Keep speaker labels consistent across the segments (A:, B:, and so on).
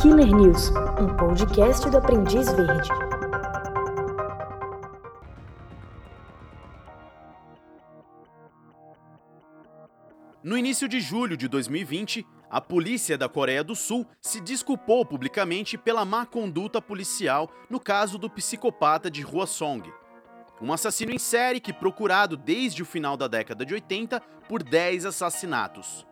A: Killer News, um podcast do Aprendiz Verde.
B: No início de julho de 2020, a polícia da Coreia do Sul se desculpou publicamente pela má conduta policial no caso do psicopata de Hua Song, um assassino em série que procurado desde o final da década de 80 por 10 assassinatos.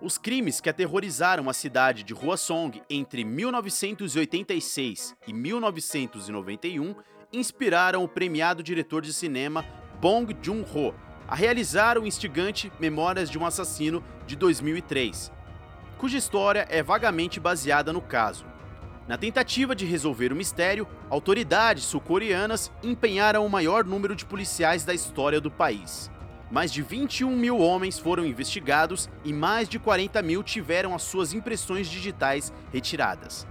B: Os crimes que aterrorizaram a cidade de Hwasong entre 1986 e 1991 inspiraram o premiado diretor de cinema Bong Joon-ho a realizar o instigante Memórias de um Assassino de 2003, cuja história é vagamente baseada no caso. Na tentativa de resolver o mistério, autoridades sul-coreanas empenharam o maior número de policiais da história do país. Mais de 21 mil homens foram investigados e mais de 40 mil tiveram as suas impressões digitais retiradas.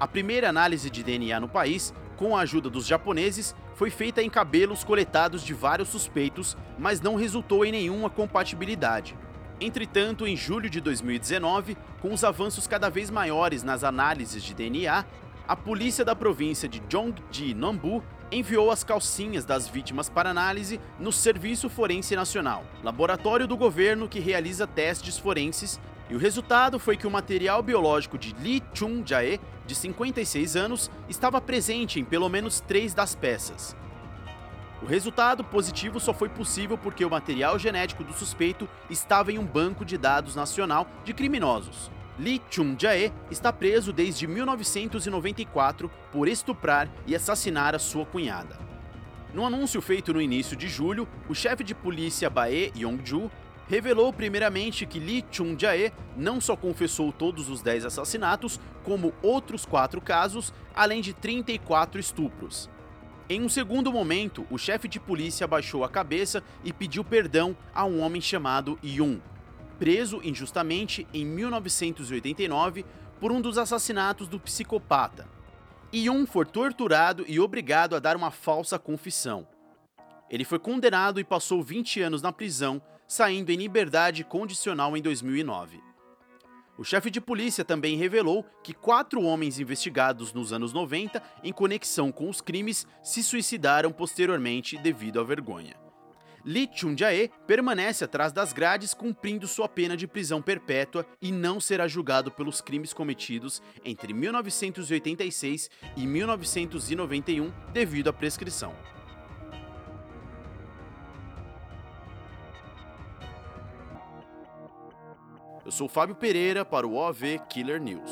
B: A primeira análise de DNA no país, com a ajuda dos japoneses, foi feita em cabelos coletados de vários suspeitos, mas não resultou em nenhuma compatibilidade. Entretanto, em julho de 2019, com os avanços cada vez maiores nas análises de DNA, a polícia da província de Gyeonggi Nambu enviou as calcinhas das vítimas para análise no Serviço Forense Nacional, laboratório do governo que realiza testes forenses, e o resultado foi que o material biológico de Lee Chung-jae, de 56 anos, estava presente em pelo menos três das peças. O resultado positivo só foi possível porque o material genético do suspeito estava em um banco de dados nacional de criminosos. Lee Chung-jae está preso desde 1994 por estuprar e assassinar a sua cunhada. No anúncio feito no início de julho, o chefe de polícia Bae Yong-ju revelou primeiramente que Lee Chung-jae não só confessou todos os 10 assassinatos, como outros quatro casos, além de 34 estupros. Em um segundo momento, o chefe de polícia abaixou a cabeça e pediu perdão a um homem chamado Yun, preso injustamente em 1989 por um dos assassinatos do psicopata. Yun foi torturado e obrigado a dar uma falsa confissão. Ele foi condenado e passou 20 anos na prisão, saindo em liberdade condicional em 2009. O chefe de polícia também revelou que quatro homens investigados nos anos 90 em conexão com os crimes se suicidaram posteriormente devido à vergonha. Lee Chung-jae permanece atrás das grades cumprindo sua pena de prisão perpétua e não será julgado pelos crimes cometidos entre 1986 e 1991 devido à prescrição. Eu sou Fábio Pereira para o OV Killer News.